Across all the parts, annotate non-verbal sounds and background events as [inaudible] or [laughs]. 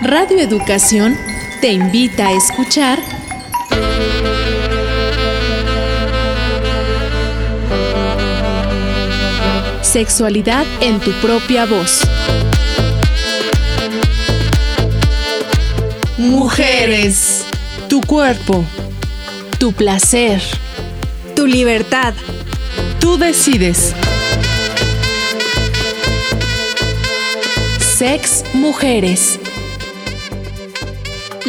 Radio Educación te invita a escuchar Sexualidad en tu propia voz. Mujeres, tu cuerpo, tu placer, tu libertad. Tú decides. Sex Mujeres.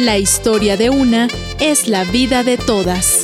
La historia de una es la vida de todas.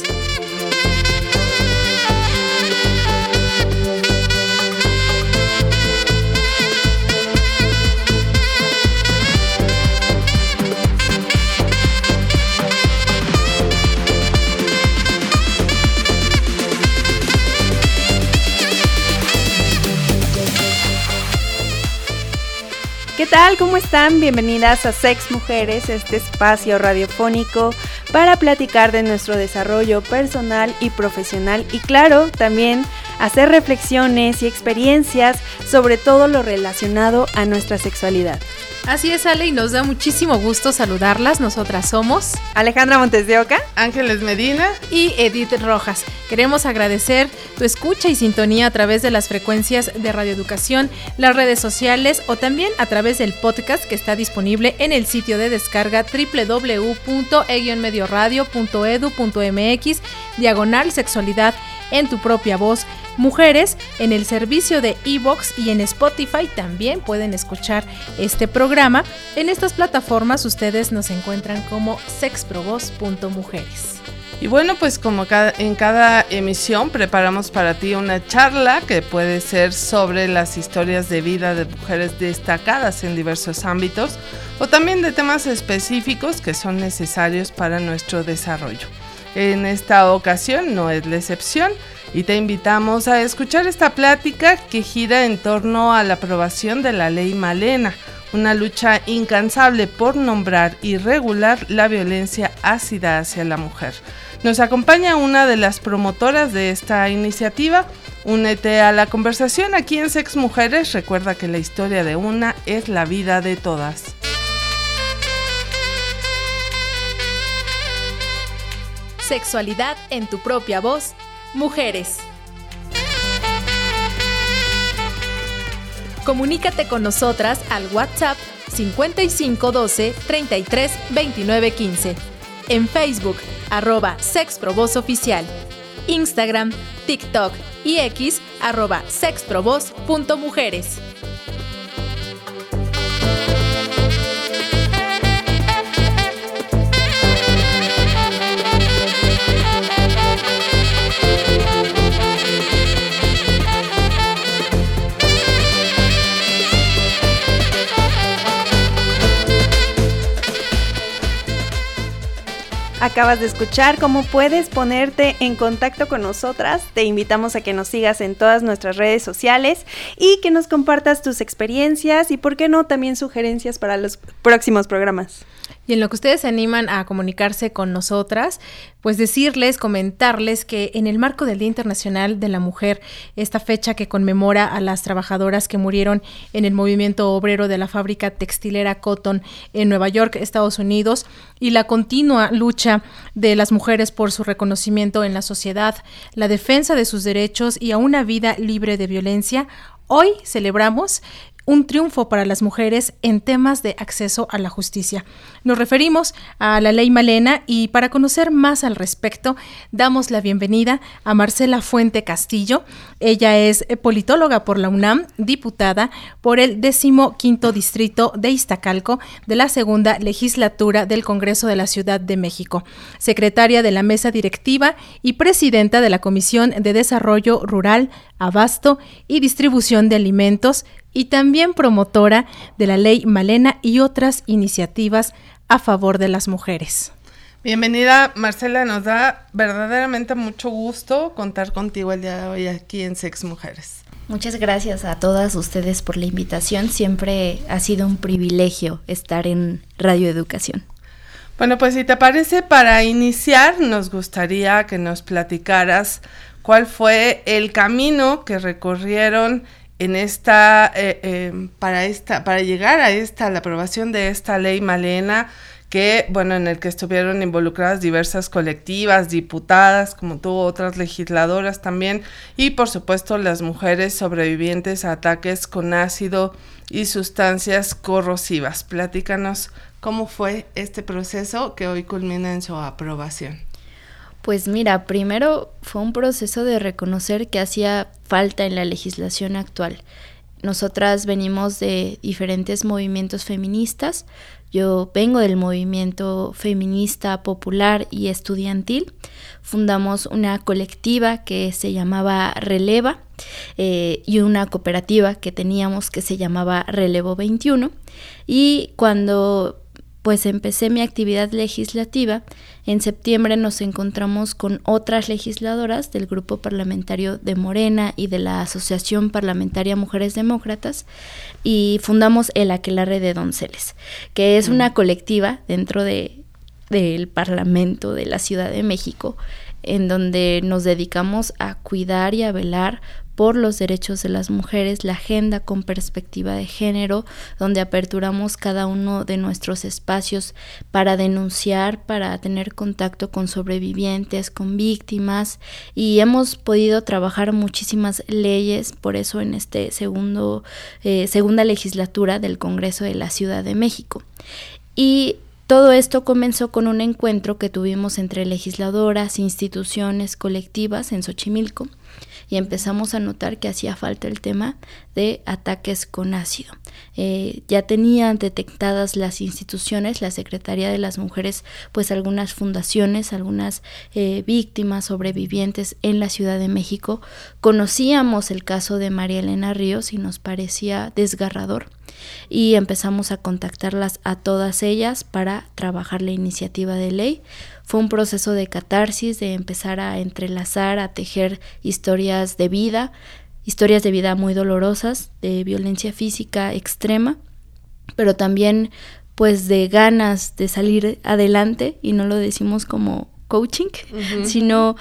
¿Qué tal? ¿Cómo están? Bienvenidas a Sex Mujeres, este espacio radiofónico para platicar de nuestro desarrollo personal y profesional y claro, también hacer reflexiones y experiencias sobre todo lo relacionado a nuestra sexualidad. Así es, Ale, y nos da muchísimo gusto saludarlas. Nosotras somos Alejandra Montes de Oca, Ángeles Medina y Edith Rojas. Queremos agradecer tu escucha y sintonía a través de las frecuencias de Radioeducación, las redes sociales o también a través del podcast que está disponible en el sitio de descarga www.e-medioradio.edu.mx diagonal sexualidad en tu propia voz mujeres en el servicio de Evox y en Spotify también pueden escuchar este programa. En estas plataformas ustedes nos encuentran como sexprovoz.mujeres. Y bueno, pues como en cada emisión preparamos para ti una charla que puede ser sobre las historias de vida de mujeres destacadas en diversos ámbitos o también de temas específicos que son necesarios para nuestro desarrollo. En esta ocasión no es la excepción y te invitamos a escuchar esta plática que gira en torno a la aprobación de la ley Malena, una lucha incansable por nombrar y regular la violencia ácida hacia la mujer. Nos acompaña una de las promotoras de esta iniciativa. Únete a la conversación aquí en Sex Mujeres. Recuerda que la historia de una es la vida de todas. Sexualidad en tu propia voz Mujeres. Comunícate con nosotras al WhatsApp 5512 33 29 15. En Facebook, arroba Oficial. Instagram, TikTok y X, arroba sexprovoz.mujeres. Acabas de escuchar cómo puedes ponerte en contacto con nosotras. Te invitamos a que nos sigas en todas nuestras redes sociales y que nos compartas tus experiencias y, por qué no, también sugerencias para los próximos programas. Y en lo que ustedes se animan a comunicarse con nosotras, pues decirles, comentarles que en el marco del Día Internacional de la Mujer, esta fecha que conmemora a las trabajadoras que murieron en el movimiento obrero de la fábrica textilera Cotton en Nueva York, Estados Unidos, y la continua lucha de las mujeres por su reconocimiento en la sociedad, la defensa de sus derechos y a una vida libre de violencia, Hoy celebramos un triunfo para las mujeres en temas de acceso a la justicia. Nos referimos a la ley Malena y para conocer más al respecto, damos la bienvenida a Marcela Fuente Castillo. Ella es politóloga por la UNAM, diputada por el décimo quinto distrito de Iztacalco de la segunda legislatura del Congreso de la Ciudad de México, secretaria de la mesa directiva y presidenta de la Comisión de Desarrollo Rural, Abasto y Distribución de Alimentos y también promotora de la ley Malena y otras iniciativas a favor de las mujeres. Bienvenida Marcela, nos da verdaderamente mucho gusto contar contigo el día de hoy aquí en Sex Mujeres. Muchas gracias a todas ustedes por la invitación, siempre ha sido un privilegio estar en Radio Educación. Bueno, pues si te parece, para iniciar nos gustaría que nos platicaras cuál fue el camino que recorrieron en esta, eh, eh, para esta, para llegar a esta, la aprobación de esta ley Malena, que, bueno, en el que estuvieron involucradas diversas colectivas, diputadas, como tú, otras legisladoras también, y por supuesto las mujeres sobrevivientes a ataques con ácido y sustancias corrosivas. Platícanos cómo fue este proceso que hoy culmina en su aprobación. Pues mira, primero fue un proceso de reconocer que hacía falta en la legislación actual. Nosotras venimos de diferentes movimientos feministas. Yo vengo del movimiento feminista popular y estudiantil. Fundamos una colectiva que se llamaba Releva eh, y una cooperativa que teníamos que se llamaba Relevo 21. Y cuando pues empecé mi actividad legislativa. En septiembre nos encontramos con otras legisladoras del grupo parlamentario de Morena y de la Asociación Parlamentaria Mujeres Demócratas y fundamos el Aquelarre de Donceles, que es una mm. colectiva dentro de, del Parlamento de la Ciudad de México en donde nos dedicamos a cuidar y a velar por los derechos de las mujeres, la agenda con perspectiva de género, donde aperturamos cada uno de nuestros espacios para denunciar, para tener contacto con sobrevivientes, con víctimas y hemos podido trabajar muchísimas leyes, por eso en este segundo eh, segunda legislatura del Congreso de la Ciudad de México. Y todo esto comenzó con un encuentro que tuvimos entre legisladoras, instituciones, colectivas en Xochimilco, y empezamos a notar que hacía falta el tema de ataques con ácido. Eh, ya tenían detectadas las instituciones, la Secretaría de las Mujeres, pues algunas fundaciones, algunas eh, víctimas sobrevivientes en la Ciudad de México. Conocíamos el caso de María Elena Ríos y nos parecía desgarrador y empezamos a contactarlas a todas ellas para trabajar la iniciativa de ley. Fue un proceso de catarsis, de empezar a entrelazar, a tejer historias de vida, historias de vida muy dolorosas, de violencia física extrema, pero también pues de ganas de salir adelante y no lo decimos como coaching, sino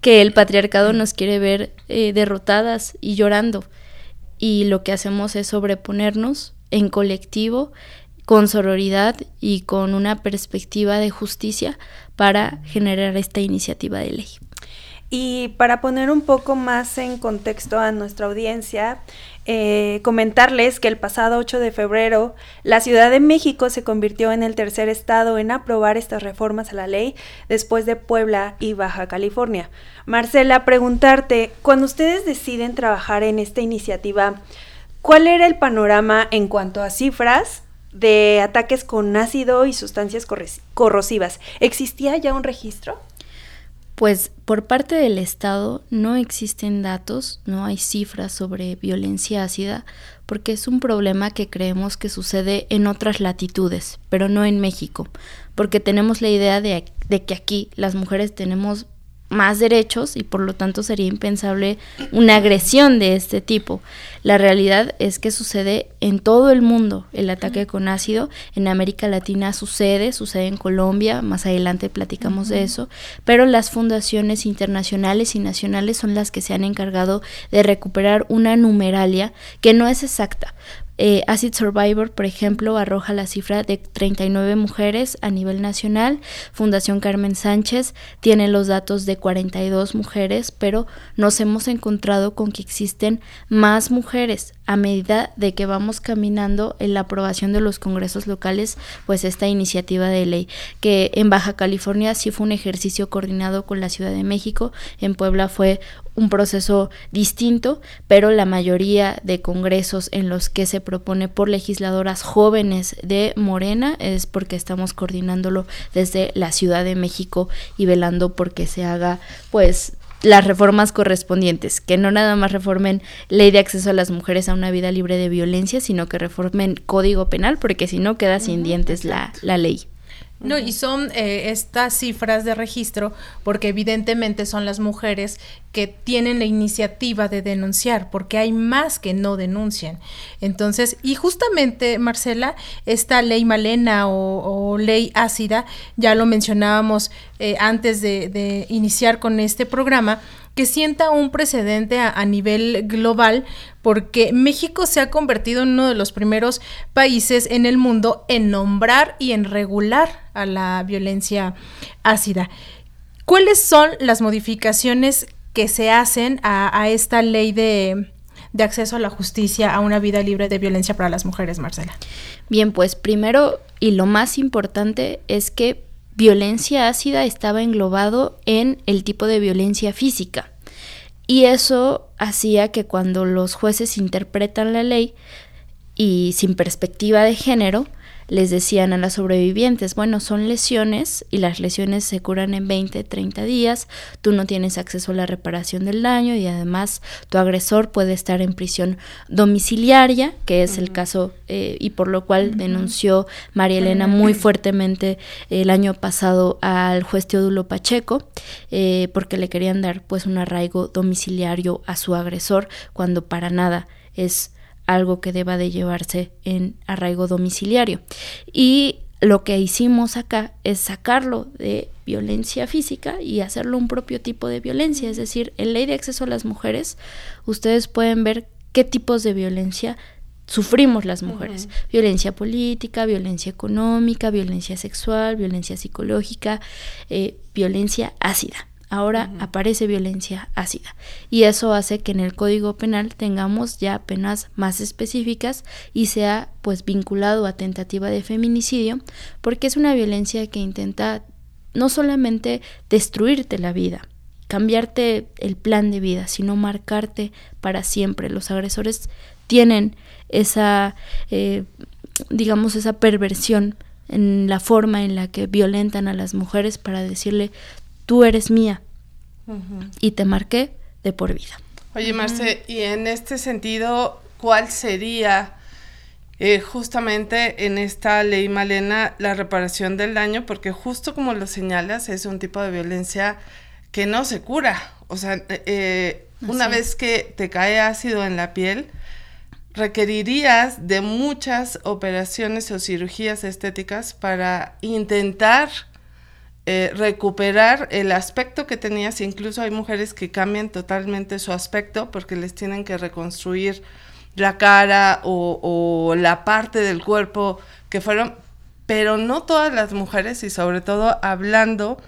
que el patriarcado nos quiere ver eh, derrotadas y llorando y lo que hacemos es sobreponernos en colectivo, con sororidad y con una perspectiva de justicia para generar esta iniciativa de ley. Y para poner un poco más en contexto a nuestra audiencia, eh, comentarles que el pasado 8 de febrero la Ciudad de México se convirtió en el tercer estado en aprobar estas reformas a la ley después de Puebla y Baja California. Marcela, preguntarte, cuando ustedes deciden trabajar en esta iniciativa, ¿cuál era el panorama en cuanto a cifras de ataques con ácido y sustancias corrosivas? ¿Existía ya un registro? Pues por parte del Estado no existen datos, no hay cifras sobre violencia ácida, porque es un problema que creemos que sucede en otras latitudes, pero no en México, porque tenemos la idea de, de que aquí las mujeres tenemos más derechos y por lo tanto sería impensable una agresión de este tipo. La realidad es que sucede en todo el mundo el ataque con ácido. En América Latina sucede, sucede en Colombia, más adelante platicamos de eso, pero las fundaciones internacionales y nacionales son las que se han encargado de recuperar una numeralia que no es exacta, eh, Acid Survivor, por ejemplo, arroja la cifra de 39 mujeres a nivel nacional. Fundación Carmen Sánchez tiene los datos de 42 mujeres, pero nos hemos encontrado con que existen más mujeres a medida de que vamos caminando en la aprobación de los congresos locales, pues esta iniciativa de ley, que en Baja California sí fue un ejercicio coordinado con la Ciudad de México, en Puebla fue un proceso distinto, pero la mayoría de congresos en los que se propone por legisladoras jóvenes de Morena es porque estamos coordinándolo desde la Ciudad de México y velando porque se haga pues las reformas correspondientes, que no nada más reformen ley de acceso a las mujeres a una vida libre de violencia, sino que reformen código penal, porque si no queda sin dientes la, la ley. No, y son eh, estas cifras de registro porque evidentemente son las mujeres que tienen la iniciativa de denunciar, porque hay más que no denuncian. Entonces, y justamente, Marcela, esta ley malena o, ley ácida, ya lo mencionábamos eh, antes de, de iniciar con este programa, que sienta un precedente a, nivel global, porque México se ha convertido en uno de los primeros países en el mundo en nombrar y en regular a la violencia ácida. ¿Cuáles son las modificaciones que se hacen a, esta ley de, de acceso a la justicia, a una vida libre de violencia para las mujeres, Marcela? Bien, pues primero y lo más importante es que violencia ácida estaba englobado en el tipo de violencia física. Y eso hacía que cuando los jueces interpretan la ley y sin perspectiva de género, les decían a las sobrevivientes, bueno, son lesiones y las lesiones se curan en 20, 30 días, tú no tienes acceso a la reparación del daño y además tu agresor puede estar en prisión domiciliaria, que es el caso eh, y por lo cual denunció María Elena muy fuertemente el año pasado al juez Teodulo Pacheco, eh, porque le querían dar pues un arraigo domiciliario a su agresor cuando para nada es algo que deba de llevarse en arraigo domiciliario. Y lo que hicimos acá es sacarlo de violencia física y hacerlo un propio tipo de violencia. Es decir, en ley de acceso a las mujeres, ustedes pueden ver qué tipos de violencia sufrimos las mujeres. Violencia política, violencia económica, violencia sexual, violencia psicológica, eh, violencia ácida ahora aparece violencia ácida. Y eso hace que en el Código Penal tengamos ya penas más específicas y sea pues vinculado a tentativa de feminicidio, porque es una violencia que intenta no solamente destruirte la vida, cambiarte el plan de vida, sino marcarte para siempre. Los agresores tienen esa, eh, digamos, esa perversión en la forma en la que violentan a las mujeres para decirle tú eres mía y te marqué de por vida. Oye, Marce, y en este sentido, ¿cuál sería eh, justamente en esta ley Malena la reparación del daño? Porque justo como lo señalas, es un tipo de violencia que no se cura. O sea, eh, eh, una vez que te cae ácido en la piel, requerirías de muchas operaciones o cirugías estéticas para intentar eh, recuperar el aspecto que tenías. Incluso hay mujeres que cambian totalmente su aspecto porque les tienen que reconstruir la cara o, la parte del cuerpo que fueron, pero no todas las mujeres y sobre todo hablando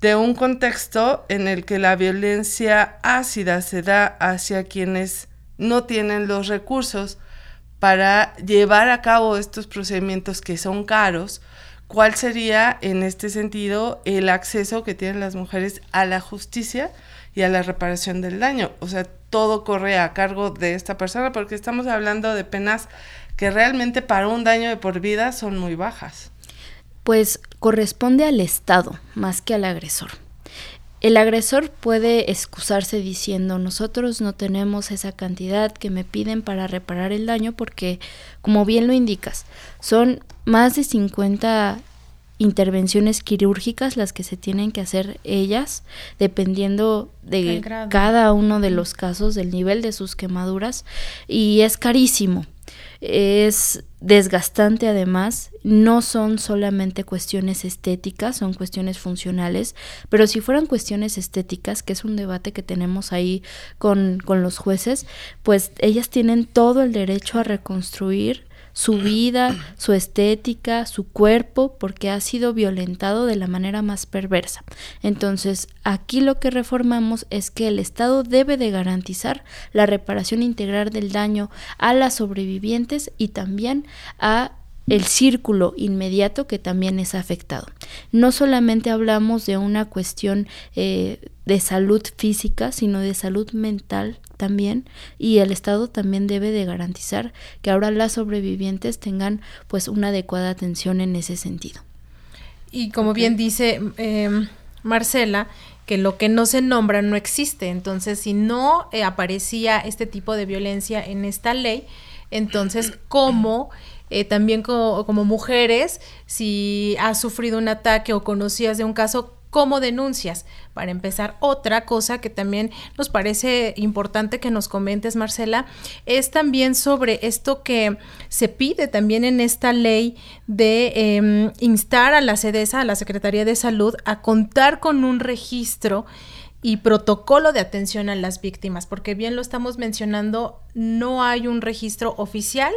de un contexto en el que la violencia ácida se da hacia quienes no tienen los recursos para llevar a cabo estos procedimientos que son caros ¿Cuál sería en este sentido el acceso que tienen las mujeres a la justicia y a la reparación del daño? O sea, todo corre a cargo de esta persona porque estamos hablando de penas que realmente para un daño de por vida son muy bajas. Pues corresponde al Estado más que al agresor. El agresor puede excusarse diciendo nosotros no tenemos esa cantidad que me piden para reparar el daño porque, como bien lo indicas, son más de 50 intervenciones quirúrgicas las que se tienen que hacer ellas, dependiendo de cada uno de los casos, del nivel de sus quemaduras, y es carísimo es desgastante además, no son solamente cuestiones estéticas, son cuestiones funcionales, pero si fueran cuestiones estéticas, que es un debate que tenemos ahí con, con los jueces, pues ellas tienen todo el derecho a reconstruir su vida, su estética, su cuerpo, porque ha sido violentado de la manera más perversa. Entonces, aquí lo que reformamos es que el Estado debe de garantizar la reparación integral del daño a las sobrevivientes y también a el círculo inmediato que también es afectado. No solamente hablamos de una cuestión eh, de salud física, sino de salud mental también y el Estado también debe de garantizar que ahora las sobrevivientes tengan pues una adecuada atención en ese sentido. Y como bien dice em, Marcela, que lo que no se nombra no existe. Entonces, si no eh, aparecía este tipo de violencia en esta ley, entonces, [clears throat] ¿cómo eh, también como, como, mujeres, si has sufrido un ataque o conocías de un caso, ¿cómo denuncias? Para empezar, otra cosa que también nos parece importante que nos comentes, Marcela, es también sobre esto que se pide también en esta ley de em, instar a la SEDESA, a la Secretaría de Salud, a contar con un registro y protocolo de atención a las víctimas, porque bien lo estamos mencionando, no hay un registro oficial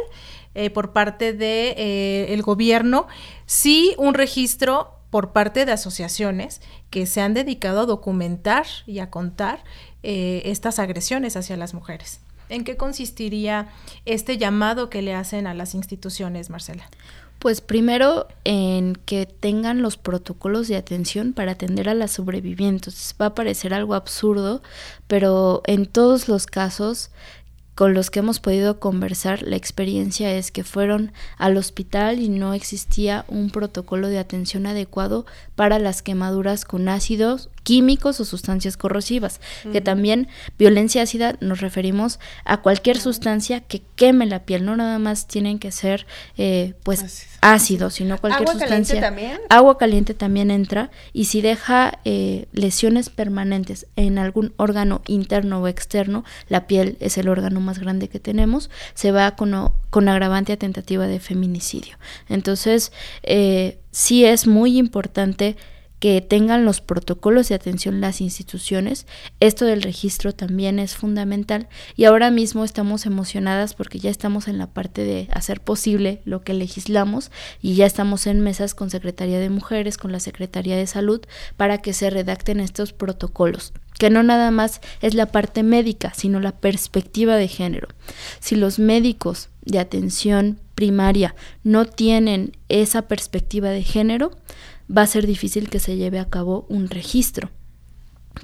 eh, por parte del de, eh, gobierno, sí un registro por parte de asociaciones que se han dedicado a documentar y a contar eh, estas agresiones hacia las mujeres. ¿En qué consistiría este llamado que le hacen a las instituciones, Marcela? Pues primero en que tengan los protocolos de atención para atender a las sobrevivientes. Va a parecer algo absurdo, pero en todos los casos con los que hemos podido conversar, la experiencia es que fueron al hospital y no existía un protocolo de atención adecuado para las quemaduras con ácidos químicos o sustancias corrosivas, que también violencia ácida nos referimos a cualquier sustancia que queme la piel, no nada más tienen que ser eh, pues ácido, sino cualquier ¿Agua sustancia. Caliente también? Agua caliente también entra y si deja eh, lesiones permanentes en algún órgano interno o externo, la piel es el órgano más grande que tenemos, se va con, con agravante a tentativa de feminicidio. Entonces, eh, sí es muy importante que tengan los protocolos de atención las instituciones. Esto del registro también es fundamental y ahora mismo estamos emocionadas porque ya estamos en la parte de hacer posible lo que legislamos y ya estamos en mesas con Secretaría de Mujeres, con la Secretaría de Salud para que se redacten estos protocolos que no nada más es la parte médica, sino la perspectiva de género. Si los médicos de atención primaria no tienen esa perspectiva de género, va a ser difícil que se lleve a cabo un registro.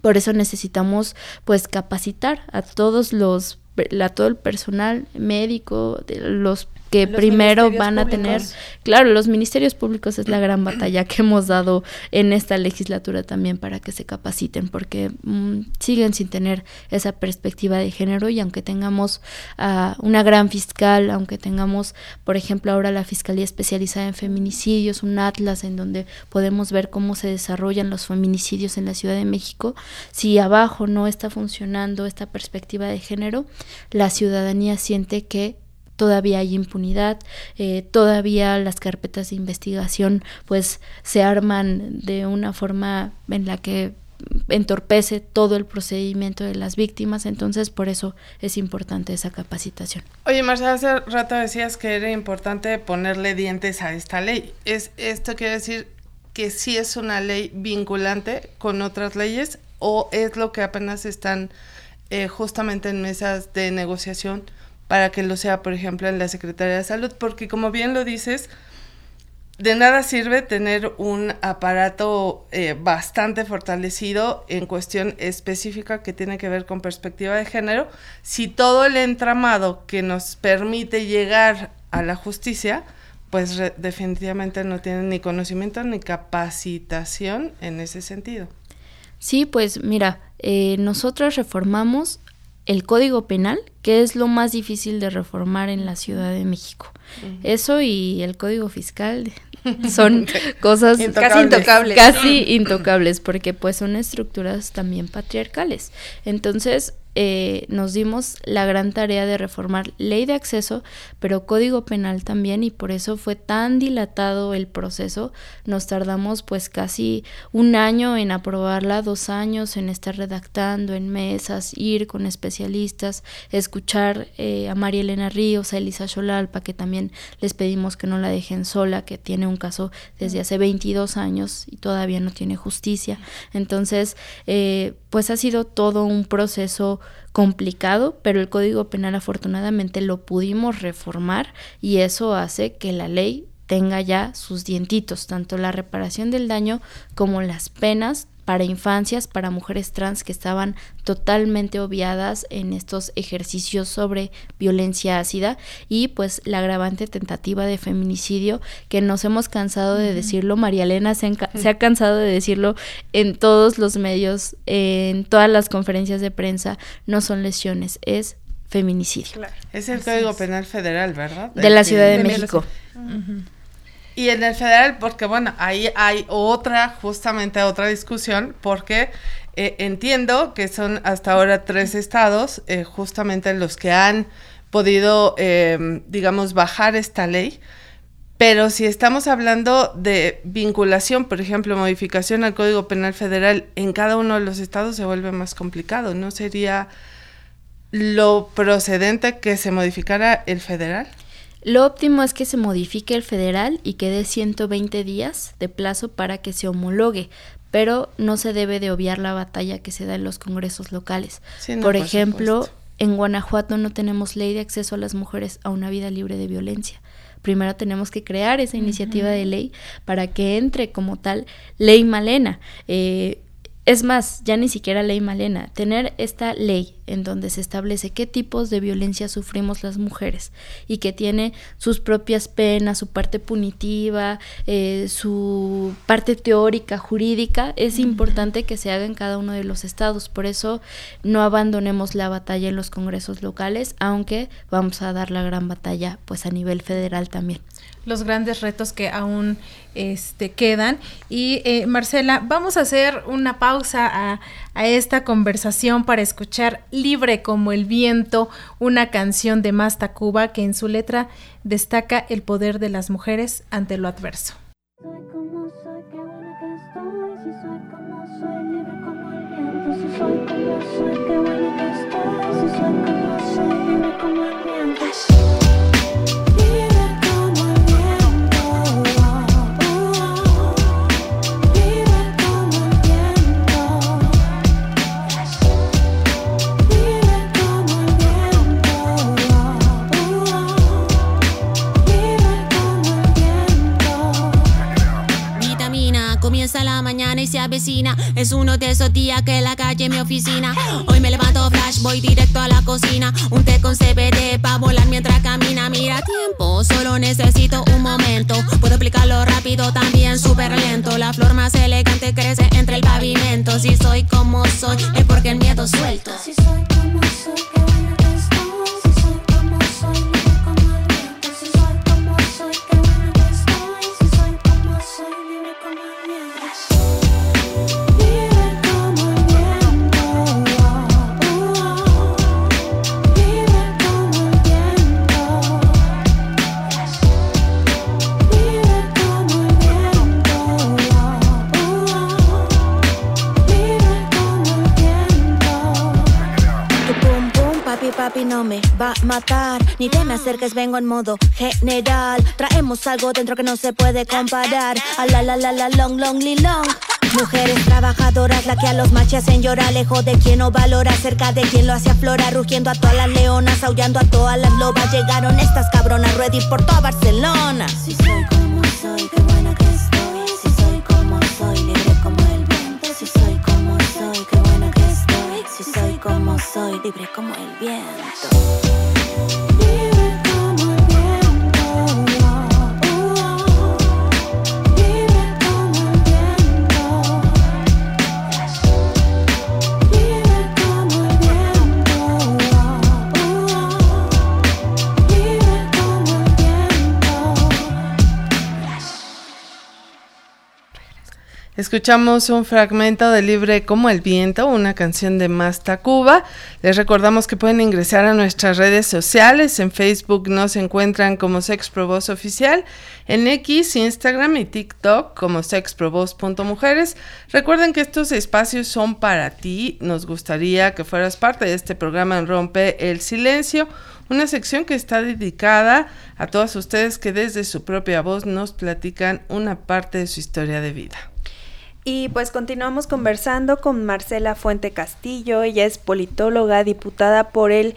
Por eso necesitamos pues capacitar a todos los a todo el personal médico, de los que primero van a tener, claro, los ministerios públicos es la gran batalla que hemos dado en esta legislatura también para que se capaciten, porque mm, siguen sin tener esa perspectiva de género y aunque tengamos uh, una gran fiscal, aunque tengamos, por ejemplo, ahora la Fiscalía Especializada en Feminicidios, un atlas en donde podemos ver cómo se desarrollan los feminicidios en la Ciudad de México, si abajo no está funcionando esta perspectiva de género, la ciudadanía siente que todavía hay impunidad, eh, todavía las carpetas de investigación pues se arman de una forma en la que entorpece todo el procedimiento de las víctimas, entonces por eso es importante esa capacitación. Oye, Marcela, hace rato decías que era importante ponerle dientes a esta ley. ¿Es, ¿Esto quiere decir que sí es una ley vinculante con otras leyes o es lo que apenas están eh, justamente en mesas de negociación para que lo sea, por ejemplo, en la Secretaría de Salud, porque como bien lo dices, de nada sirve tener un aparato eh, bastante fortalecido en cuestión específica que tiene que ver con perspectiva de género, si todo el entramado que nos permite llegar a la justicia, pues definitivamente no tiene ni conocimiento ni capacitación en ese sentido. Sí, pues mira, eh, nosotros reformamos el Código Penal, que es lo más difícil de reformar en la Ciudad de México. Eso y el Código Fiscal [laughs] son cosas casi intocables. Casi intocables, porque pues son estructuras también patriarcales. Entonces, eh, nos dimos la gran tarea de reformar ley de acceso, pero código penal también, y por eso fue tan dilatado el proceso. Nos tardamos pues casi un año en aprobarla, dos años en estar redactando en mesas, ir con especialistas, escuchar eh, a María Elena Ríos, a Elisa Xolalpa, que también les pedimos que no la dejen sola, que tiene un caso desde hace 22 años y todavía no tiene justicia. Entonces, eh, pues ha sido todo un proceso complicado, pero el Código Penal afortunadamente lo pudimos reformar y eso hace que la ley tenga ya sus dientitos, tanto la reparación del daño como las penas para infancias, para mujeres trans que estaban totalmente obviadas en estos ejercicios sobre violencia ácida y pues la agravante tentativa de feminicidio que nos hemos cansado de decirlo, María Elena se, ha cansado de decirlo en todos los medios, en todas las conferencias de prensa, no son lesiones, es feminicidio. Es el Código Penal Federal, ¿verdad? De la Ciudad de, México. Y en el federal, porque bueno, ahí hay otra, justamente otra discusión, porque eh, entiendo que son hasta ahora tres estados, eh, justamente los que han podido, em, digamos, bajar esta ley, Pero si estamos hablando de vinculación, por ejemplo, modificación al Código Penal Federal en cada uno de los estados se vuelve más complicado. ¿No sería lo procedente que se modificara el federal? Lo óptimo es que se modifique el federal y que dé 120 días de plazo para que se homologue, pero no se debe de obviar la batalla que se da en los congresos locales. por, ejemplo, en Guanajuato no tenemos ley de acceso a las mujeres a una vida libre de violencia primero tenemos que crear esa iniciativa de ley para que entre como tal ley Malena. Eh, es más, ya ni siquiera ley Malena, tener esta ley en donde se establece qué tipos de violencia sufrimos las mujeres y que tiene sus propias penas, su parte punitiva, eh, su parte teórica, jurídica, es importante que se haga en cada uno de los estados. Por eso no abandonemos la batalla en los congresos locales, aunque vamos a dar la gran batalla pues a nivel federal también los grandes retos que aún este, quedan. Y eh, Marcela, vamos a hacer una pausa a, esta conversación para escuchar Libre como el viento, una canción de Masta Cuba que en su letra destaca el poder de las mujeres ante lo adverso. Y se avecina. Es uno de esos días que la calle mi oficina. Hoy me levanto flash, voy directo a la cocina. Un té con CBD pa' volar mientras camina. Mira tiempo, solo necesito un momento. Puedo explicarlo rápido, también súper lento. La flor más elegante crece entre el pavimento. Si soy como soy, es porque el miedo suelto. Si soy como soy, no Ni te me acerques, vengo en modo general. Traemos algo dentro que no se puede comparar. A la la la la long long li long. Mujeres trabajadoras, la que a los machos hacen llorar, lejos de quien no valora, cerca de quien lo hace aflorar, rugiendo a todas las leonas, aullando a todas las lobas. Llegaron estas cabronas ready por toda Barcelona. Si soy como soy, qué buena que estoy. Si soy como soy, libre como el viento. Si soy como soy, qué buena que estoy. Si soy como soy, libre como el viento. Escuchamos un fragmento de Libre como el viento, una canción de Masta Cuba. Les recordamos que pueden ingresar a nuestras redes sociales. En Facebook nos encuentran como Sex Oficial, en X, Instagram y TikTok como sexprobos.mujeres. Recuerden que estos espacios son para ti. Nos gustaría que fueras parte de este programa en Rompe el Silencio, una sección que está dedicada a todas ustedes que desde su propia voz nos platican una parte de su historia de vida. Y pues continuamos conversando con Marcela Fuente Castillo, ella es politóloga, diputada por el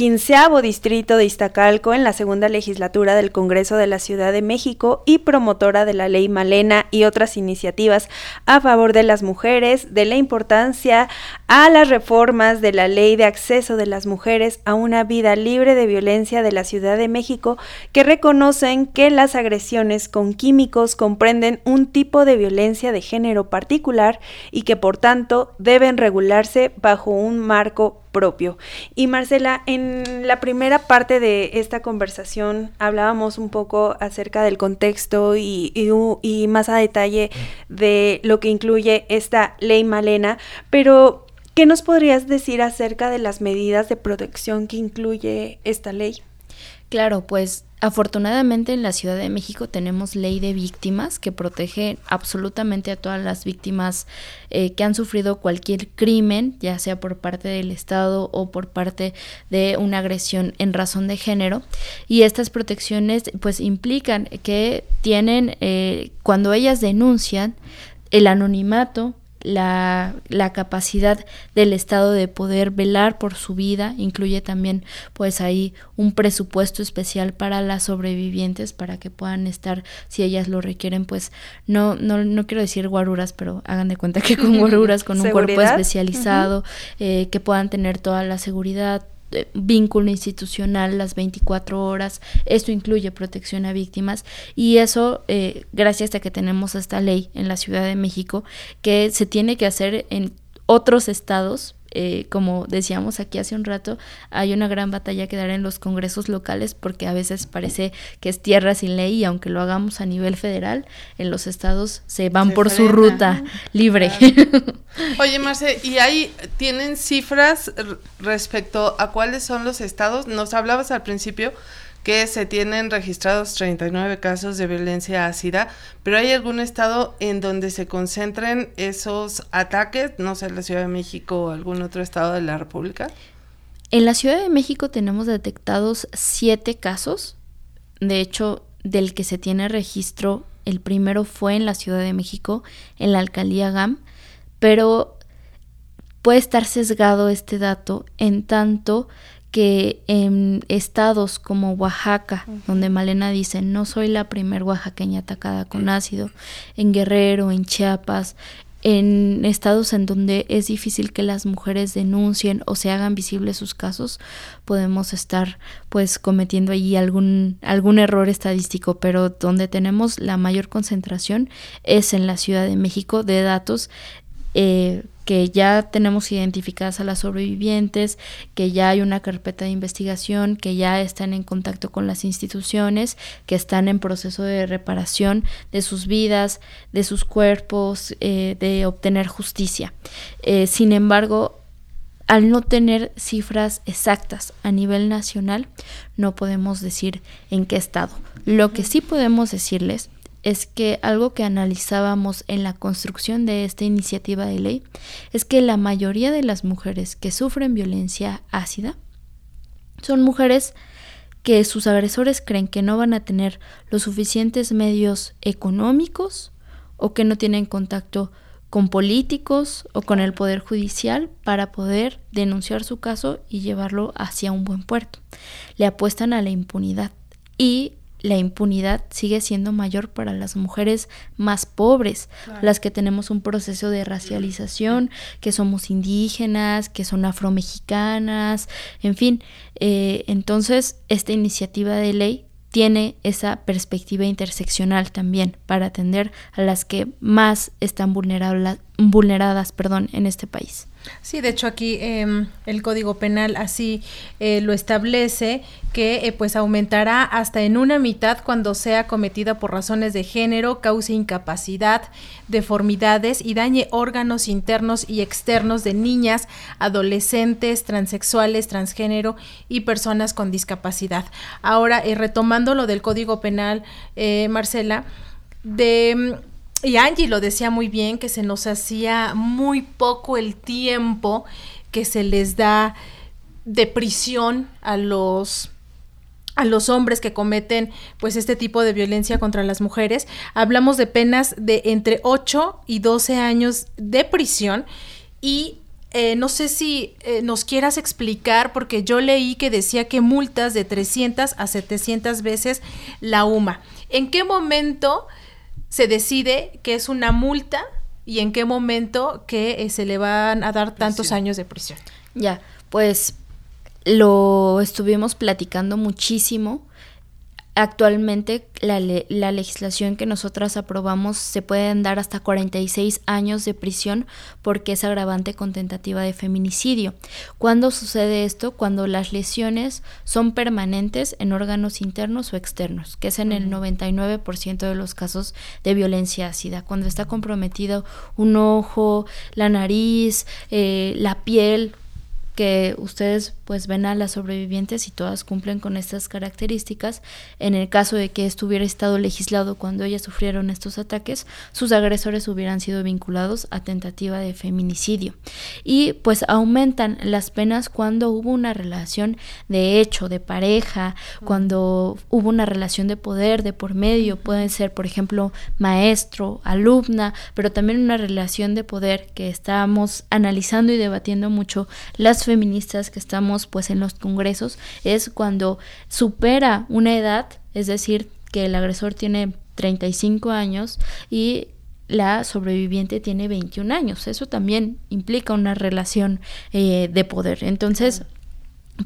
quinceavo distrito de Iztacalco en la segunda legislatura del Congreso de la Ciudad de México y promotora de la ley Malena y otras iniciativas a favor de las mujeres, de la importancia a las reformas de la ley de acceso de las mujeres a una vida libre de violencia de la Ciudad de México que reconocen que las agresiones con químicos comprenden un tipo de violencia de género particular y que por tanto deben regularse bajo un marco propio. Y Marcela, en la primera parte de esta conversación hablábamos un poco acerca del contexto y, y, más a detalle de lo que incluye esta ley Malena, pero ¿qué nos podrías decir acerca de las medidas de protección que incluye esta ley? Claro, pues afortunadamente en la Ciudad de México tenemos ley de víctimas que protege absolutamente a todas las víctimas eh, que han sufrido cualquier crimen, ya sea por parte del Estado o por parte de una agresión en razón de género. Y estas protecciones pues implican que tienen, eh, cuando ellas denuncian, el anonimato, la, la, capacidad del Estado de poder velar por su vida, incluye también pues ahí un presupuesto especial para las sobrevivientes para que puedan estar, si ellas lo requieren, pues no, no, no quiero decir guaruras, pero hagan de cuenta que con [laughs] guaruras, con un cuerpo especializado, eh, que puedan tener toda la seguridad, vínculo institucional las 24 horas. Esto incluye protección a víctimas y eso eh, gracias a que tenemos esta ley en la Ciudad de México que se tiene que hacer en otros estados eh, como decíamos aquí hace un rato, hay una gran batalla que dar en los congresos locales porque a veces parece que es tierra sin ley y aunque lo hagamos a nivel federal, en los estados se van por su ruta libre. [laughs] Oye, Marce, ¿y ahí tienen cifras respecto a cuáles son los estados? Nos hablabas al principio que se tienen registrados 39 casos de violencia ácida, pero ¿hay algún estado en donde se concentren esos ataques? No sé, la Ciudad de México o algún otro estado de la República. En la Ciudad de México tenemos detectados siete casos. De hecho, del que se tiene registro, el primero fue en la Ciudad de México, en la alcaldía GAM, pero puede estar sesgado este dato en tanto que en estados como Oaxaca, donde Malena dice, no soy la primer oaxaqueña atacada con ácido, en Guerrero, en Chiapas, en estados en donde es difícil que las mujeres denuncien o se hagan visibles sus casos, podemos estar pues cometiendo allí algún, algún error estadístico, pero donde tenemos la mayor concentración es en la Ciudad de México de datos eh, que ya tenemos identificadas a las sobrevivientes, que ya hay una carpeta de investigación, que ya están en contacto con las instituciones, que están en proceso de reparación de sus vidas, de sus cuerpos, eh, de obtener justicia. Eh, sin embargo, al no tener cifras exactas a nivel nacional, no podemos decir en qué estado. Lo que sí podemos decirles es que algo que analizábamos en la construcción de esta iniciativa de ley es que la mayoría de las mujeres que sufren violencia ácida son mujeres que sus agresores creen que no van a tener los suficientes medios económicos o que no tienen contacto con políticos o con el poder judicial para poder denunciar su caso y llevarlo hacia un buen puerto. Le apuestan a la impunidad y la impunidad sigue siendo mayor para las mujeres más pobres, las que tenemos un proceso de racialización, que somos indígenas, que son afromexicanas, en fin. Eh, entonces, esta iniciativa de ley tiene esa perspectiva interseccional también para atender a las que más están vulneradas perdón, en este país. Sí, de hecho aquí em, el Código Penal así eh, lo establece que eh, pues aumentará hasta en una mitad cuando sea cometida por razones de género, cause incapacidad, deformidades y dañe órganos internos y externos de niñas, adolescentes, transexuales, transgénero y personas con discapacidad. Ahora, eh, retomando lo del Código Penal, Marcela, de y Angie lo decía muy bien, que se nos hacía muy poco el tiempo que se les da de prisión a los a los hombres que cometen pues este tipo de violencia contra las mujeres. Hablamos de penas de entre 8 y 12 años de prisión y eh, no sé si eh, nos quieras explicar, porque yo leí que decía que multas de 300 a 700 veces la UMA. ¿En qué momento se decide que es una multa y en qué momento que eh, se le van a dar tantos años de prisión. Ya, pues lo estuvimos platicando muchísimo Actualmente la, la, legislación que nosotras aprobamos se pueden dar hasta 46 años de prisión porque es agravante con tentativa de feminicidio. ¿Cuándo sucede esto? Cuando las lesiones son permanentes en órganos internos o externos, que es en el 99% de los casos de violencia ácida. Cuando está comprometido un ojo, la nariz, eh, la piel, que ustedes pues ven a las sobrevivientes y todas cumplen con estas características. En el caso de que esto hubiera estado legislado cuando ellas sufrieron estos ataques, sus agresores hubieran sido vinculados a tentativa de feminicidio. Y pues aumentan las penas cuando hubo una relación de hecho, de pareja, cuando hubo una relación de poder de por medio, pueden ser por ejemplo maestro, alumna, pero también una relación de poder que estábamos analizando y debatiendo mucho las feministas que estamos pues en los congresos es cuando supera una edad, es decir, que el agresor tiene 35 años y la sobreviviente tiene 21 años. Eso también implica una relación eh, de poder. Entonces,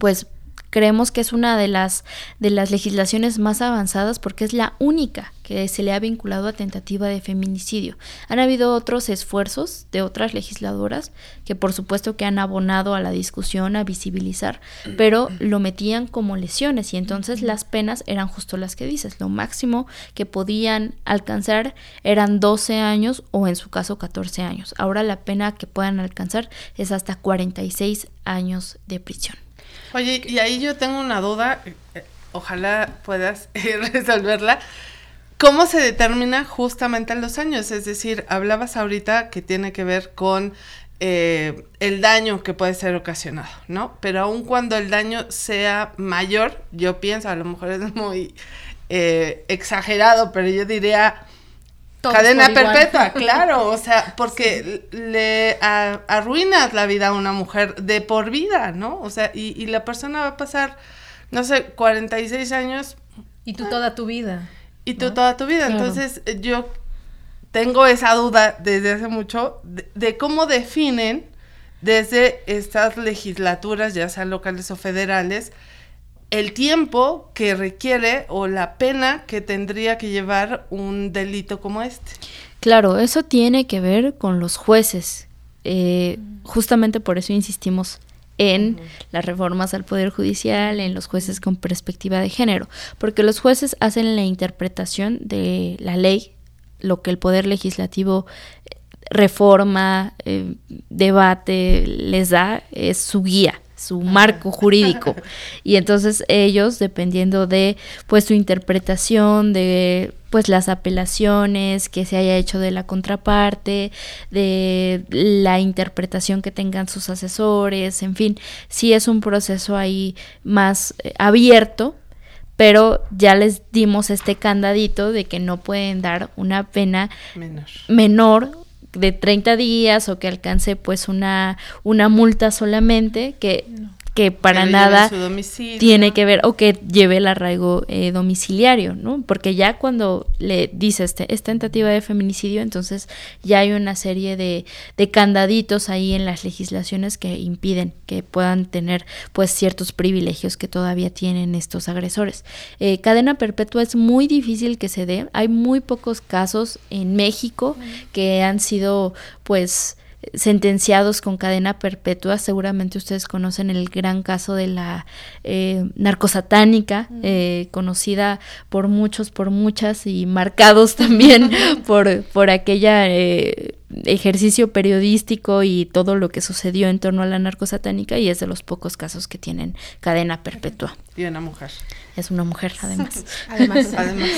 pues Creemos que es una de las, de las legislaciones más avanzadas porque es la única que se le ha vinculado a tentativa de feminicidio. Han habido otros esfuerzos de otras legisladoras que por supuesto que han abonado a la discusión, a visibilizar, pero lo metían como lesiones y entonces las penas eran justo las que dices. Lo máximo que podían alcanzar eran 12 años o en su caso 14 años. Ahora la pena que puedan alcanzar es hasta 46 años de prisión. Oye, y ahí yo tengo una duda, eh, ojalá puedas [laughs] resolverla. ¿Cómo se determina justamente los años? Es decir, hablabas ahorita que tiene que ver con eh, el daño que puede ser ocasionado, ¿no? Pero aun cuando el daño sea mayor, yo pienso, a lo mejor es muy eh, exagerado, pero yo diría Cadena perpetua, [laughs] claro, o sea, porque le arruinas la vida a una mujer de por vida, ¿no? O sea, y, la persona va a pasar, no sé, 46 años. Y tú toda tu vida. Y tú toda tu vida. Entonces, yo tengo esa duda desde hace mucho de, cómo definen desde estas legislaturas, ya sean locales o federales, el tiempo que requiere o la pena que tendría que llevar un delito como este. Claro, eso tiene que ver con los jueces. Eh, justamente por eso insistimos en las reformas al Poder Judicial, en los jueces con perspectiva de género, porque los jueces hacen la interpretación de la ley, lo que el Poder Legislativo eh, reforma, eh, debate, les da, es su guía su marco jurídico. [laughs] Y entonces ellos, dependiendo de pues su interpretación, de pues las apelaciones que se haya hecho de la contraparte, de la interpretación que tengan sus asesores, en fin, sí es un proceso ahí más eh, abierto, pero ya les dimos este candadito de que no pueden dar una pena menor, menor de 30 días o que alcance pues una, una multa solamente que que para nada tiene que ver o que lleve el arraigo eh, domiciliario, ¿no? Porque ya cuando le dice este, es tentativa de feminicidio, entonces ya hay una serie de, de, candaditos ahí en las legislaciones que impiden que puedan tener pues ciertos privilegios que todavía tienen estos agresores. Eh, cadena perpetua es muy difícil que se dé, hay muy pocos casos en México que han sido pues sentenciados con cadena perpetua. Seguramente ustedes conocen el gran caso de la eh, narcosatánica, eh, conocida por muchos, por muchas y marcados [laughs] también [laughs] por, por aquella eh, ejercicio periodístico y todo lo que sucedió en torno a la narcosatánica y es de los pocos casos que tienen cadena perpetua. Y una mujer. Es una mujer, además. [laughs] además. [laughs] además.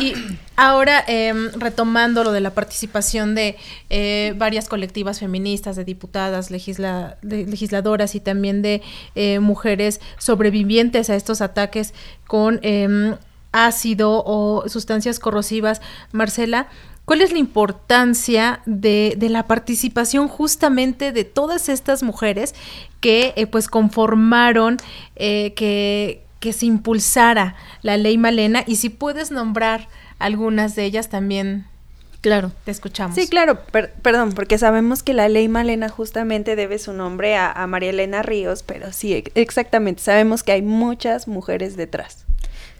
Y ahora, em, retomando lo de la participación de eh, varias colectivas feministas, de diputadas, legisla, legisladoras y también de eh, mujeres sobrevivientes a estos ataques con em, ácido o sustancias corrosivas, Marcela, ¿Cuál es la importancia de, de, la participación justamente de todas estas mujeres que eh, pues conformaron eh, que, que se impulsara la ley Malena? Y si puedes nombrar algunas de ellas también. Claro. Te escuchamos. Sí, claro, perdón, porque sabemos que la ley Malena justamente debe su nombre a, María Elena Ríos, pero sí, exactamente, sabemos que hay muchas mujeres detrás.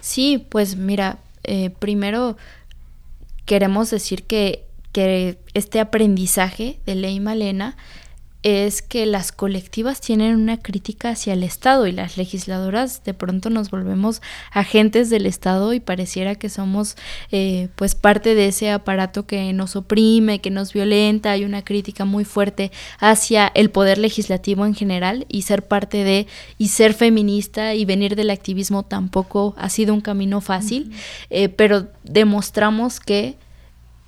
Sí, pues mira, eh, primero queremos decir que, que este aprendizaje de ley Malena es que las colectivas tienen una crítica hacia el Estado y las legisladoras de pronto nos volvemos agentes del Estado y pareciera que somos eh, pues parte de ese aparato que nos oprime, que nos violenta, hay una crítica muy fuerte hacia el poder legislativo en general y ser parte de y ser feminista y venir del activismo tampoco ha sido un camino fácil, eh, pero demostramos que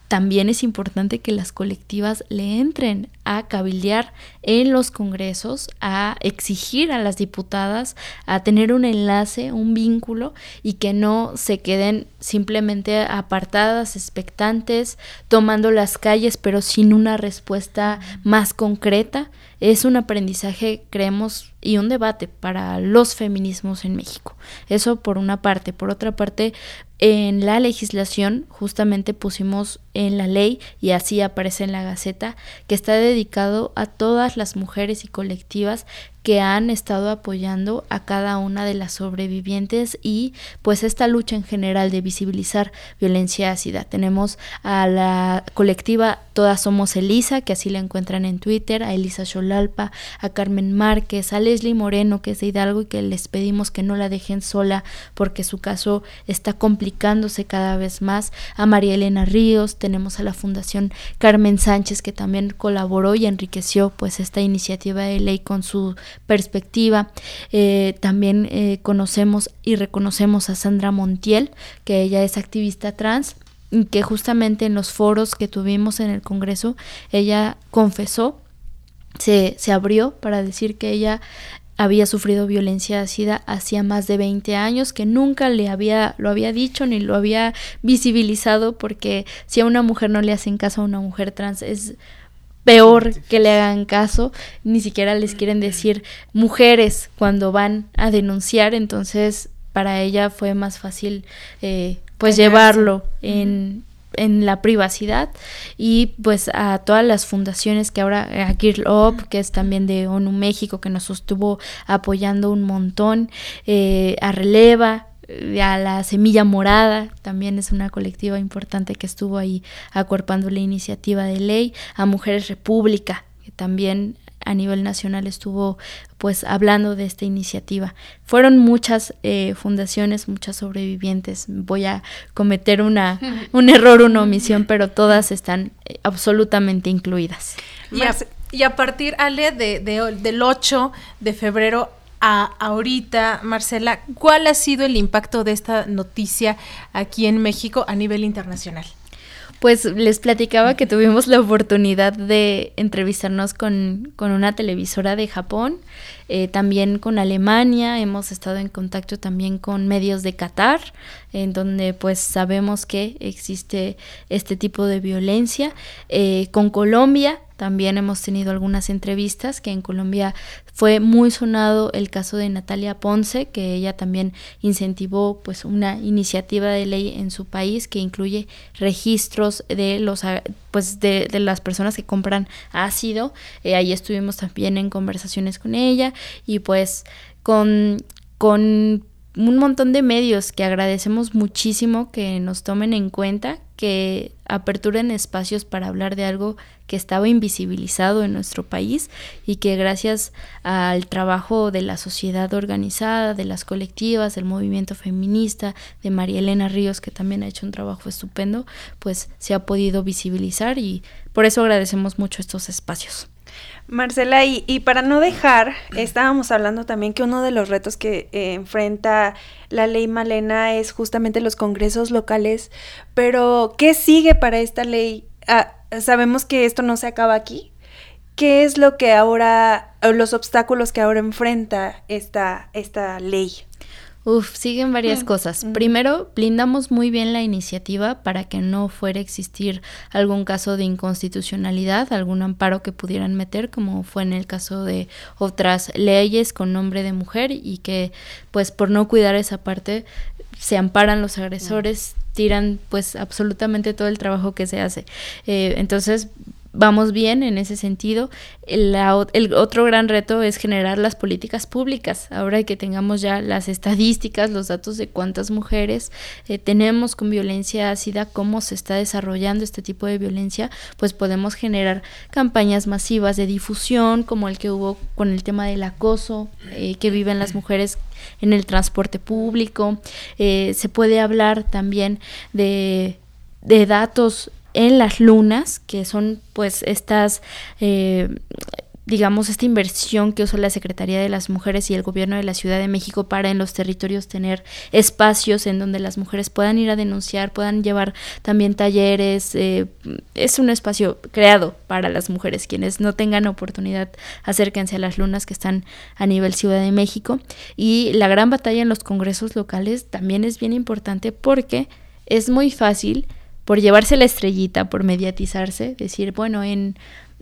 también es importante que las colectivas le entren a cabildear en los congresos, a exigir a las diputadas a tener un enlace, un vínculo y que no se queden simplemente apartadas, expectantes, tomando las calles pero sin una respuesta más concreta. Es un aprendizaje, creemos, y un debate para los feminismos en México. Eso por una parte. Por otra parte, en la legislación justamente pusimos en la ley y así aparece en la Gaceta que está dedicado a todas las mujeres y colectivas que han estado apoyando a cada una de las sobrevivientes y pues esta lucha en general de visibilizar violencia ácida. Tenemos a la colectiva Todas Somos Elisa, que así la encuentran en Twitter, a Elisa Xolalpa, a Carmen Márquez, a Leslie Moreno, que es de Hidalgo y que les pedimos que no la dejen sola porque su caso está complicándose cada vez más, a María Elena Ríos, tenemos a la Fundación Carmen Sánchez que también colaboró y enriqueció pues esta iniciativa de ley con su perspectiva. Eh, también eh, conocemos y reconocemos a Sandra Montiel, que ella es activista trans que justamente en los foros que tuvimos en el Congreso, ella confesó, se, se abrió para decir que ella había sufrido violencia ácida hacía más de 20 años, que nunca le había, lo había dicho ni lo había visibilizado, porque si a una mujer no le hacen caso a una mujer trans es peor que le hagan caso, ni siquiera les quieren decir mujeres cuando van a denunciar, entonces para ella fue más fácil eh, pues llevarlo en, en la privacidad y pues a todas las fundaciones que ahora a Girl Up que es también de ONU México que nos estuvo apoyando un montón eh, a Releva a la Semilla Morada, también es una colectiva importante que estuvo ahí acuerpando la iniciativa de ley, a Mujeres República, que también a nivel nacional estuvo pues hablando de esta iniciativa. Fueron muchas eh, fundaciones, muchas sobrevivientes. Voy a cometer una, [laughs] un error, una omisión, pero todas están eh, absolutamente incluidas. Y a, partir, Ale, de, del 8 de febrero a ahorita, Marcela, ¿cuál ha sido el impacto de esta noticia aquí en México a nivel internacional? Pues les platicaba que tuvimos la oportunidad de entrevistarnos con, con una televisora de Japón, eh, también con Alemania, hemos estado en contacto también con medios de Qatar, en donde pues sabemos que existe este tipo de violencia, eh, con Colombia, también hemos tenido algunas entrevistas que en Colombia fue muy sonado el caso de Natalia Ponce, que ella también incentivó pues una iniciativa de ley en su país que incluye registros de los pues de, las personas que compran ácido. Eh, ahí estuvimos también en conversaciones con ella y pues con con un montón de medios que agradecemos muchísimo que nos tomen en cuenta, que aperturen espacios para hablar de algo que estaba invisibilizado en nuestro país y que gracias al trabajo de la sociedad organizada, de las colectivas, del movimiento feminista, de María Elena Ríos, que también ha hecho un trabajo estupendo, pues se ha podido visibilizar y por eso agradecemos mucho estos espacios. Marcela, y, y, para no dejar, estábamos hablando también que uno de los retos que eh, enfrenta la ley Malena es justamente los congresos locales, pero ¿qué sigue para esta ley? Ah, sabemos que esto no se acaba aquí. ¿Qué es lo que ahora, los obstáculos que ahora enfrenta esta, esta ley? Uf, siguen varias mm, cosas. Mm. Primero, blindamos muy bien la iniciativa para que no fuera a existir algún caso de inconstitucionalidad, algún amparo que pudieran meter, como fue en el caso de otras leyes con nombre de mujer y que, pues, por no cuidar esa parte, se amparan los agresores, tiran, pues, absolutamente todo el trabajo que se hace. Eh, entonces, vamos bien en ese sentido. El, otro gran reto es generar las políticas públicas. Ahora que tengamos ya las estadísticas, los datos de cuántas mujeres eh, tenemos con violencia ácida, cómo se está desarrollando este tipo de violencia, pues podemos generar campañas masivas de difusión, como el que hubo con el tema del acoso eh, que viven las mujeres en el transporte público. Eh, se puede hablar también de de datos en las lunas, que son pues estas, eh, digamos, esta inversión que usa la Secretaría de las Mujeres y el Gobierno de la Ciudad de México para en los territorios tener espacios en donde las mujeres puedan ir a denunciar, puedan llevar también talleres. Eh, es un espacio creado para las mujeres. Quienes no tengan oportunidad, acérquense a las lunas que están a nivel Ciudad de México. Y la gran batalla en los congresos locales también es bien importante porque es muy fácil por llevarse la estrellita, por mediatizarse, decir, bueno, en,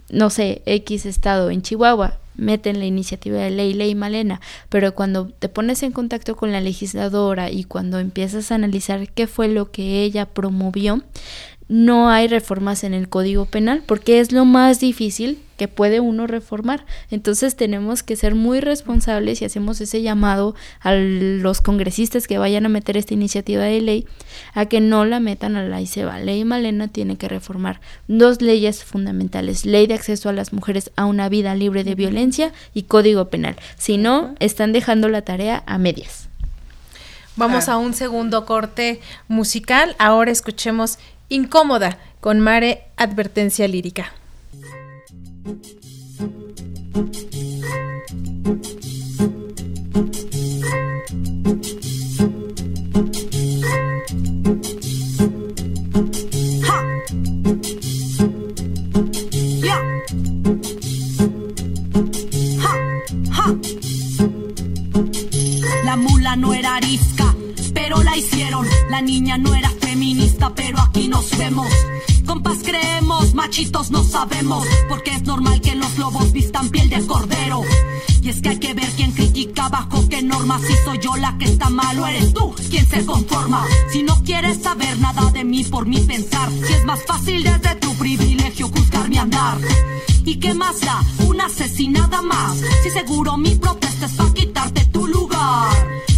no sé, X estado, en Chihuahua, meten la iniciativa de ley, ley Malena, pero cuando te pones en contacto con la legisladora y cuando empiezas a analizar qué fue lo que ella promovió, no hay reformas en el Código Penal porque es lo más difícil que puede uno reformar. Entonces tenemos que ser muy responsables y hacemos ese llamado a los congresistas que vayan a meter esta iniciativa de ley a que no la metan a la ICEBA. Ley Malena tiene que reformar dos leyes fundamentales, ley de acceso a las mujeres a una vida libre de violencia y Código Penal. Si no, están dejando la tarea a medias. Vamos a un segundo corte musical. Ahora escuchemos Incómoda con Mare Advertencia Lírica. La mula no era arisca, pero la hicieron. La niña no era vemos. Compas creemos, machitos no sabemos, porque es normal que los lobos vistan piel de cordero. Y es que hay que ver quién critica bajo qué normas, si soy yo la que está mal o eres tú quien se conforma. Si no quieres saber nada de mí por mi pensar, si es más fácil desde tu privilegio juzgar mi andar. ¿Y qué más da? Una asesinada más. Si seguro mi protesta es para quitarte tu lugar.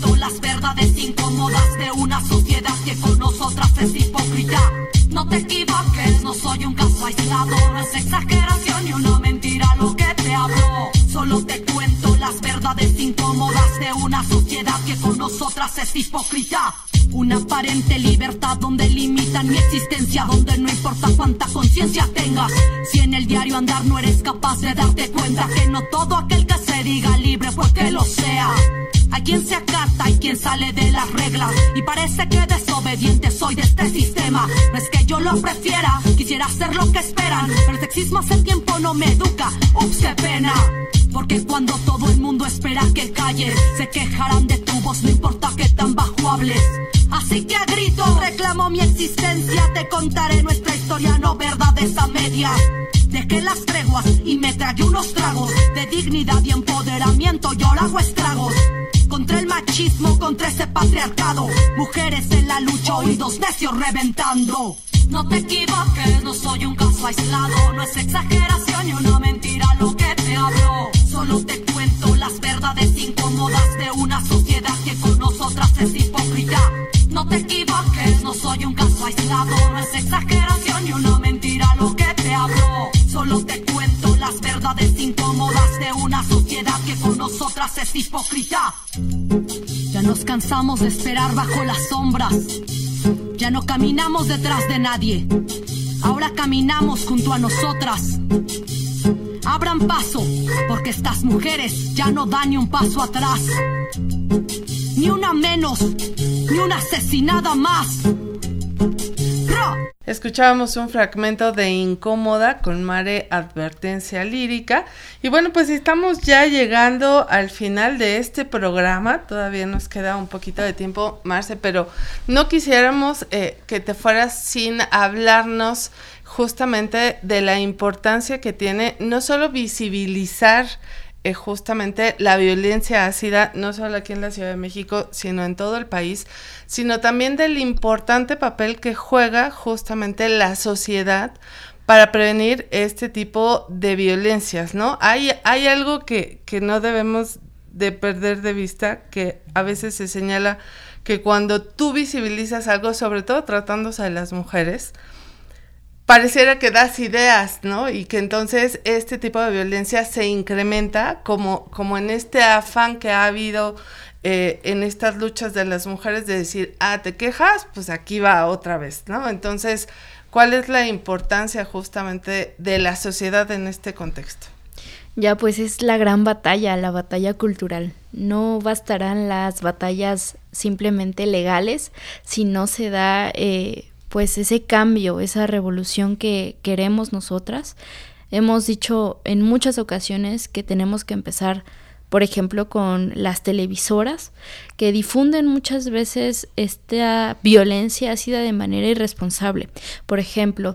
cuento las verdades incómodas de una sociedad que con nosotras es hipócrita. No te equivoques, no soy un caso aislado, no es exageración ni una mentira lo que te hablo. Solo te cuento las verdades incómodas de una sociedad que con nosotras es hipócrita. Una aparente libertad donde limitan mi existencia, donde no importa cuánta conciencia tengas. Si en el diario andar no eres capaz de darte cuenta que no todo aquel que se diga libre pues que lo sea. Hay quien se acata y quien sale de las reglas. Y parece que desobediente soy de este sistema. No es que yo lo prefiera, quisiera hacer lo que esperan. Pero el sexismo hace tiempo no me educa. Ups, qué pena. Porque cuando todo el mundo espera que calles, se quejarán de tu voz, no importa que tan bajo hables. Así que a grito reclamo mi existencia, te contaré nuestra historia, no verdades a media. Dejé las treguas y me tragué unos tragos de dignidad y empoderamiento, yo lo hago estragos. Contra el machismo, contra ese patriarcado. Mujeres en la lucha, oídos necios reventando. No te equivoques, no soy un caso aislado, no es exageración ni una mentira lo que te hablo. Solo te cuento las verdades incómodas de una sociedad que con nosotras es hipócrita. No te equivoques, no soy un caso aislado, no es exageración ni una mentira lo que te hablo. Solo te cuento las verdades incómodas de una sociedad que con nosotras es hipócrita. Ya nos cansamos de esperar bajo las sombras. Ya no caminamos detrás de nadie. Ahora caminamos junto a nosotras. Abran paso, porque estas mujeres ya no dan ni un paso atrás. Ni una menos, ni una asesinada más. Escuchábamos un fragmento de Incómoda con Mare Advertencia Lírica. Y bueno, pues estamos ya llegando al final de este programa. Todavía nos queda un poquito de tiempo, Marce, pero no quisiéramos eh, que te fueras sin hablarnos justamente de la importancia que tiene no solo visibilizar eh, justamente la violencia ácida, no solo aquí en la Ciudad de México, sino en todo el país, sino también del importante papel que juega justamente la sociedad para prevenir este tipo de violencias, ¿no? Hay, hay algo que, que no debemos de perder de vista, que a veces se señala que cuando tú visibilizas algo, sobre todo tratándose de las mujeres, pareciera que das ideas, ¿no? Y que entonces este tipo de violencia se incrementa como, como en este afán que ha habido eh, en estas luchas de las mujeres de decir, ah, te quejas, pues aquí va otra vez, ¿no? Entonces, ¿cuál es la importancia justamente de la sociedad en este contexto? Ya, pues es la gran batalla, la batalla cultural. No bastarán las batallas simplemente legales si no se da eh, pues ese cambio, esa revolución que queremos nosotras. Hemos dicho en muchas ocasiones que tenemos que empezar, por ejemplo, con las televisoras, que difunden muchas veces esta violencia ácida de manera irresponsable. Por ejemplo,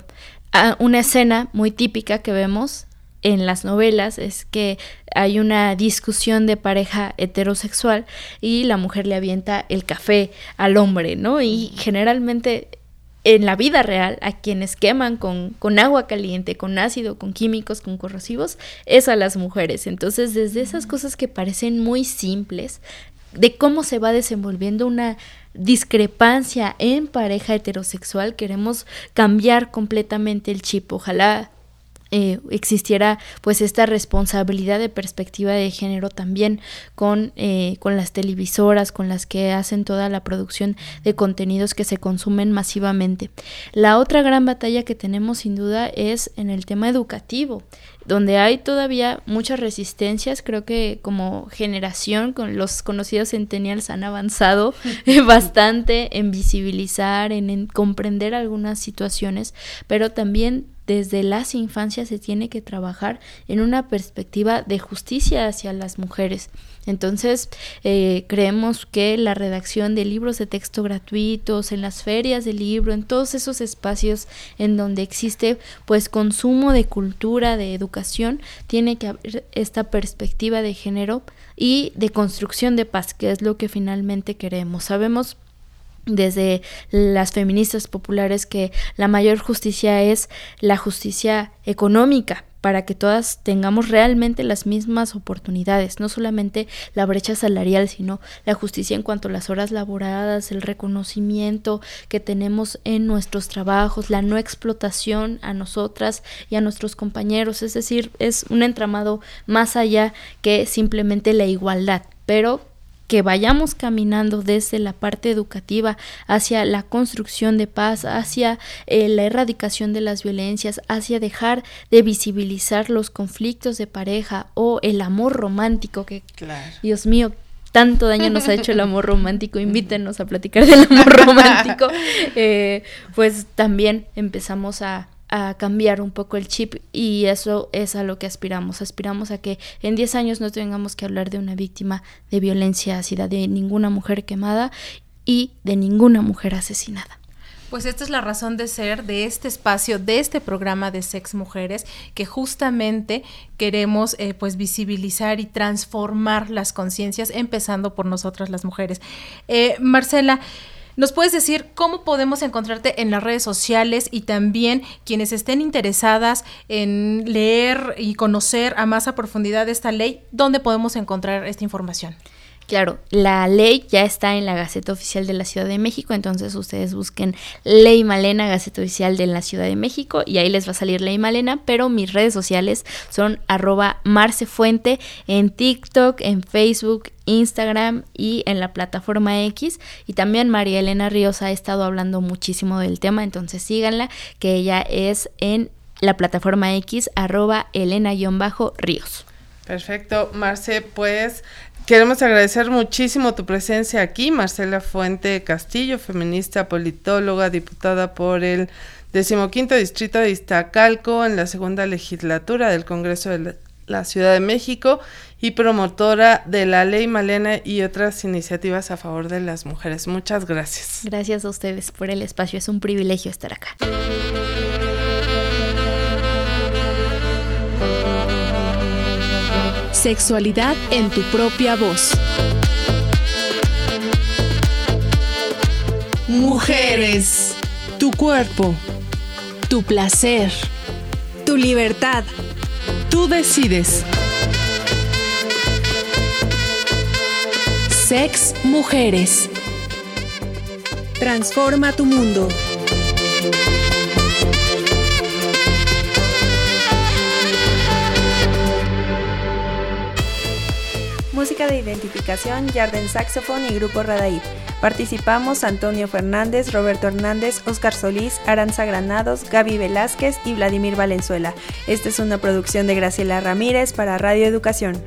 una escena muy típica que vemos en las novelas es que hay una discusión de pareja heterosexual y la mujer le avienta el café al hombre, ¿no? Y generalmente en la vida real a quienes queman con, con, agua caliente, con ácido, con químicos, con corrosivos, es a las mujeres. Entonces, desde esas cosas que parecen muy simples, de cómo se va desenvolviendo una discrepancia en pareja heterosexual, queremos cambiar completamente el chip. Ojalá eh, existiera pues esta responsabilidad de perspectiva de género también con, eh, con las televisoras, con las que hacen toda la producción de contenidos que se consumen masivamente. La otra gran batalla que tenemos sin duda es en el tema educativo donde hay todavía muchas resistencias, creo que como generación con los conocidos centennials han avanzado [laughs] [laughs] bastante en visibilizar, en comprender algunas situaciones, pero también desde las infancias se tiene que trabajar en una perspectiva de justicia hacia las mujeres. Entonces, eh, creemos que la redacción de libros de texto gratuitos, en las ferias de libro, en todos esos espacios en donde existe pues consumo de cultura, de educación, tiene que haber esta perspectiva de género y de construcción de paz, que es lo que finalmente queremos. Sabemos desde las feministas populares que la mayor justicia es la justicia económica para que todas tengamos realmente las mismas oportunidades, no solamente la brecha salarial, sino la justicia en cuanto a las horas laboradas, el reconocimiento que tenemos en nuestros trabajos, la no explotación a nosotras y a nuestros compañeros, es decir, es un entramado más allá que simplemente la igualdad, pero que vayamos caminando desde la parte educativa hacia la construcción de paz, hacia eh, la erradicación de las violencias, hacia dejar de visibilizar los conflictos de pareja o el amor romántico que, Dios mío, tanto daño nos ha hecho el amor romántico, [laughs] invítenos a platicar del amor romántico, [laughs] eh, pues también empezamos a, a cambiar un poco el chip y eso es a lo que aspiramos. Aspiramos a que en 10 años no tengamos que hablar de una víctima de violencia ácida, de ninguna mujer quemada y de ninguna mujer asesinada. Pues esta es la razón de ser de este espacio, de este programa de Sex Mujeres, que justamente queremos eh, pues visibilizar y transformar las conciencias, empezando por nosotras las mujeres. Eh, Marcela, ¿Nos puedes decir cómo podemos encontrarte en las redes sociales y también quienes estén interesadas en leer y conocer a más a profundidad esta ley, dónde podemos encontrar esta información? Claro, la ley ya está en la Gaceta Oficial de la Ciudad de México, entonces ustedes busquen Ley Malena, Gaceta Oficial de la Ciudad de México, y ahí les va a salir Ley Malena, pero mis redes sociales son arroba marcefuente en TikTok, en Facebook, Instagram y en la plataforma X. Y también María Elena Ríos ha estado hablando muchísimo del tema, entonces síganla, que ella es en la plataforma X arroba Elena-Ríos. Perfecto, Marce, pues queremos agradecer muchísimo tu presencia aquí, Marcela Fuente Castillo, feminista, politóloga, diputada por el decimoquinto distrito de Iztacalco en la segunda legislatura del Congreso de la Ciudad de México y promotora de la ley Malena y otras iniciativas a favor de las mujeres. Muchas gracias. Gracias a ustedes por el espacio, es un privilegio estar acá. Sexualidad en tu propia voz. Mujeres. Tu cuerpo. Tu placer. Tu libertad. Tú decides. Sex Mujeres. Transforma tu mundo. Música de identificación, Yarden Saxophone y Grupo Radaí. Participamos Antonio Fernández, Roberto Hernández, Oscar Solís, Aranza Granados, Gaby Velázquez y Vladimir Valenzuela. Esta es una producción de Graciela Ramírez para Radio Educación.